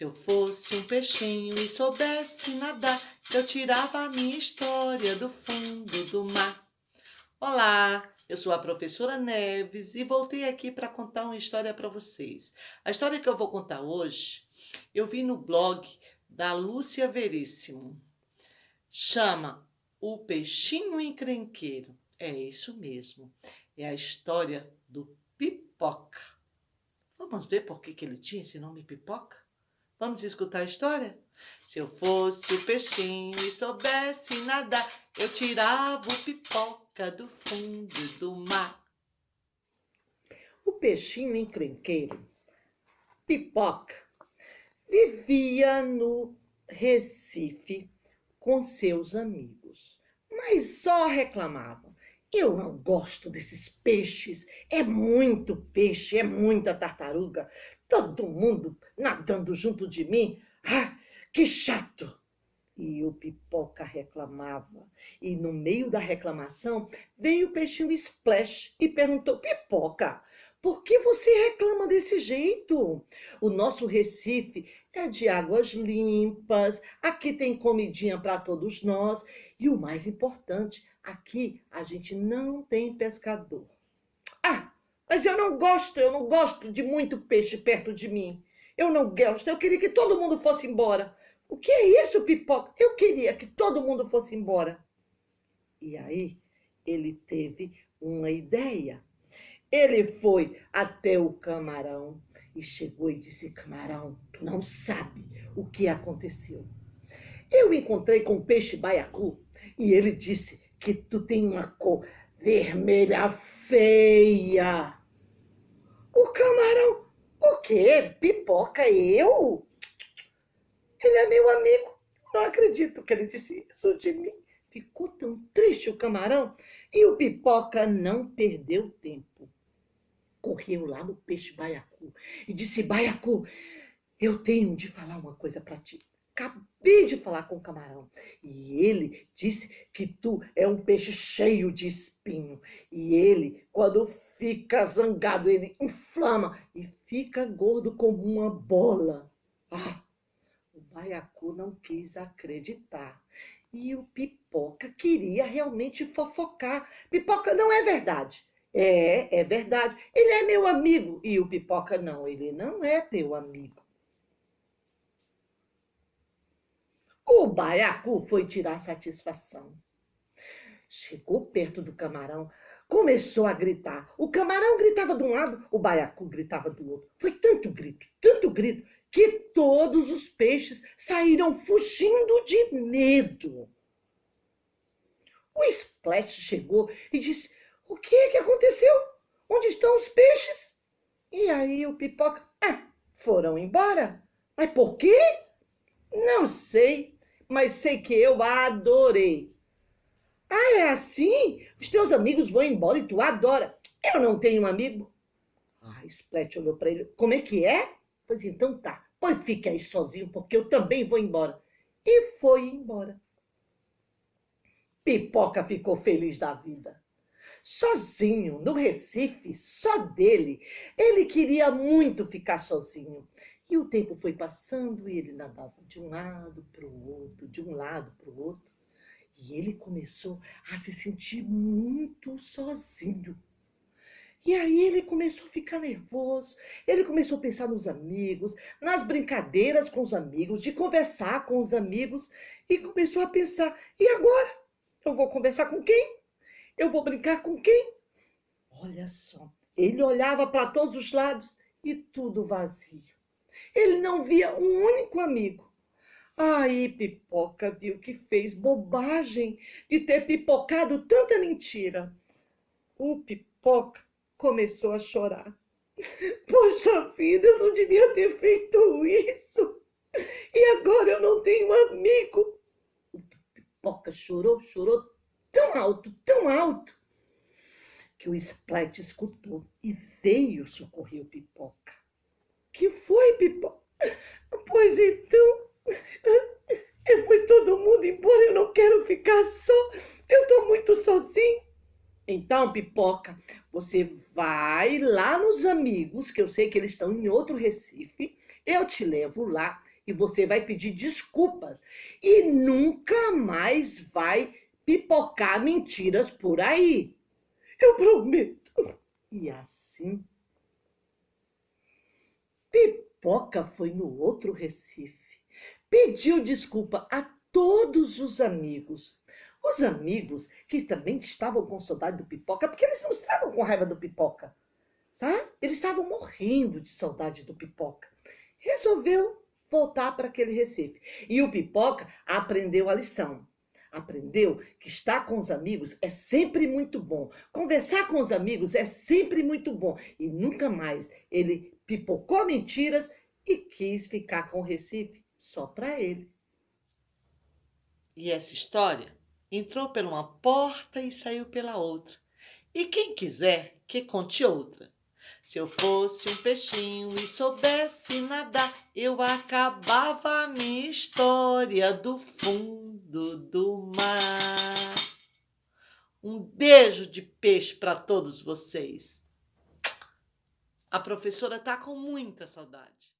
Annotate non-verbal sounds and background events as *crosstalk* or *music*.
Se eu fosse um peixinho e soubesse nadar, eu tirava a minha história do fundo do mar. Olá, eu sou a professora Neves e voltei aqui para contar uma história para vocês. A história que eu vou contar hoje, eu vi no blog da Lúcia Veríssimo. Chama O Peixinho Encrenqueiro. É isso mesmo. É a história do Pipoca. Vamos ver por que, que ele tinha esse nome Pipoca? Vamos escutar a história? Se eu fosse peixinho e soubesse nadar, eu tirava o pipoca do fundo do mar. O peixinho encrenqueiro, pipoca, vivia no Recife com seus amigos, mas só reclamava. Eu não gosto desses peixes. É muito peixe, é muita tartaruga. Todo mundo nadando junto de mim. Ah, que chato! E o pipoca reclamava. E no meio da reclamação veio o peixinho Splash e perguntou: Pipoca, por que você reclama desse jeito? O nosso Recife é de águas limpas, aqui tem comidinha para todos nós e o mais importante, aqui a gente não tem pescador. Ah, mas eu não gosto, eu não gosto de muito peixe perto de mim. Eu não gosto, eu queria que todo mundo fosse embora. O que é isso, pipoca? Eu queria que todo mundo fosse embora. E aí ele teve uma ideia. Ele foi até o camarão e chegou e disse: Camarão, tu não sabe o que aconteceu. Eu encontrei com o peixe baiacu e ele disse que tu tem uma cor vermelha feia. O camarão, o quê? Pipoca eu? Ele é meu amigo. Não acredito que ele disse isso de mim. Ficou tão triste o camarão e o pipoca não perdeu tempo. Correu lá no peixe baiacu e disse: Baiacu, eu tenho de falar uma coisa para ti. Acabei de falar com o camarão e ele disse que tu é um peixe cheio de espinho. E ele, quando fica zangado, ele inflama e fica gordo como uma bola. Ah, o baiacu não quis acreditar. E o Pipoca queria realmente fofocar. Pipoca não é verdade. É, é verdade. Ele é meu amigo. E o Pipoca não, ele não é teu amigo. O baiacu foi tirar satisfação. Chegou perto do camarão, começou a gritar. O camarão gritava de um lado, o baiacu gritava do outro. Foi tanto grito, tanto grito, que todos os peixes saíram fugindo de medo. O Splash chegou e disse: O que é que aconteceu? Onde estão os peixes? E aí o Pipoca: Ah, foram embora. Mas por quê? Não sei mas sei que eu adorei. Ah, é assim? Os teus amigos vão embora e tu adora. Eu não tenho um amigo. Ah, Splat olhou para ele. Como é que é? Pois então tá. Pois fique aí sozinho, porque eu também vou embora. E foi embora. Pipoca ficou feliz da vida. Sozinho, no Recife, só dele. Ele queria muito ficar sozinho. E o tempo foi passando e ele nadava de um lado para o outro, de um lado para o outro. E ele começou a se sentir muito sozinho. E aí ele começou a ficar nervoso, ele começou a pensar nos amigos, nas brincadeiras com os amigos, de conversar com os amigos, e começou a pensar: e agora? Eu vou conversar com quem? Eu vou brincar com quem? Olha só, ele olhava para todos os lados e tudo vazio. Ele não via um único amigo. Aí Pipoca viu que fez bobagem de ter pipocado tanta mentira. O Pipoca começou a chorar. *laughs* Poxa vida, eu não devia ter feito isso. E agora eu não tenho amigo. O Pipoca chorou, chorou tão alto, tão alto, que o Splat escutou e veio socorrer o Pipoca. Que foi, Pipoca? Pois então, eu fui todo mundo embora, eu não quero ficar só. Eu tô muito sozinho. Então, Pipoca, você vai lá nos amigos, que eu sei que eles estão em outro Recife. Eu te levo lá e você vai pedir desculpas e nunca mais vai pipocar mentiras por aí. Eu prometo. E assim, Pipoca foi no outro Recife, pediu desculpa a todos os amigos. Os amigos que também estavam com saudade do Pipoca, porque eles não estavam com raiva do Pipoca, sabe? Eles estavam morrendo de saudade do Pipoca. Resolveu voltar para aquele Recife. E o Pipoca aprendeu a lição aprendeu que estar com os amigos é sempre muito bom. Conversar com os amigos é sempre muito bom. E nunca mais ele pipocou mentiras e quis ficar com o Recife só para ele. E essa história entrou por uma porta e saiu pela outra. E quem quiser que conte outra. Se eu fosse um peixinho e soubesse nadar, eu acabava a minha história do fundo do mar. Um beijo de peixe para todos vocês. A professora tá com muita saudade.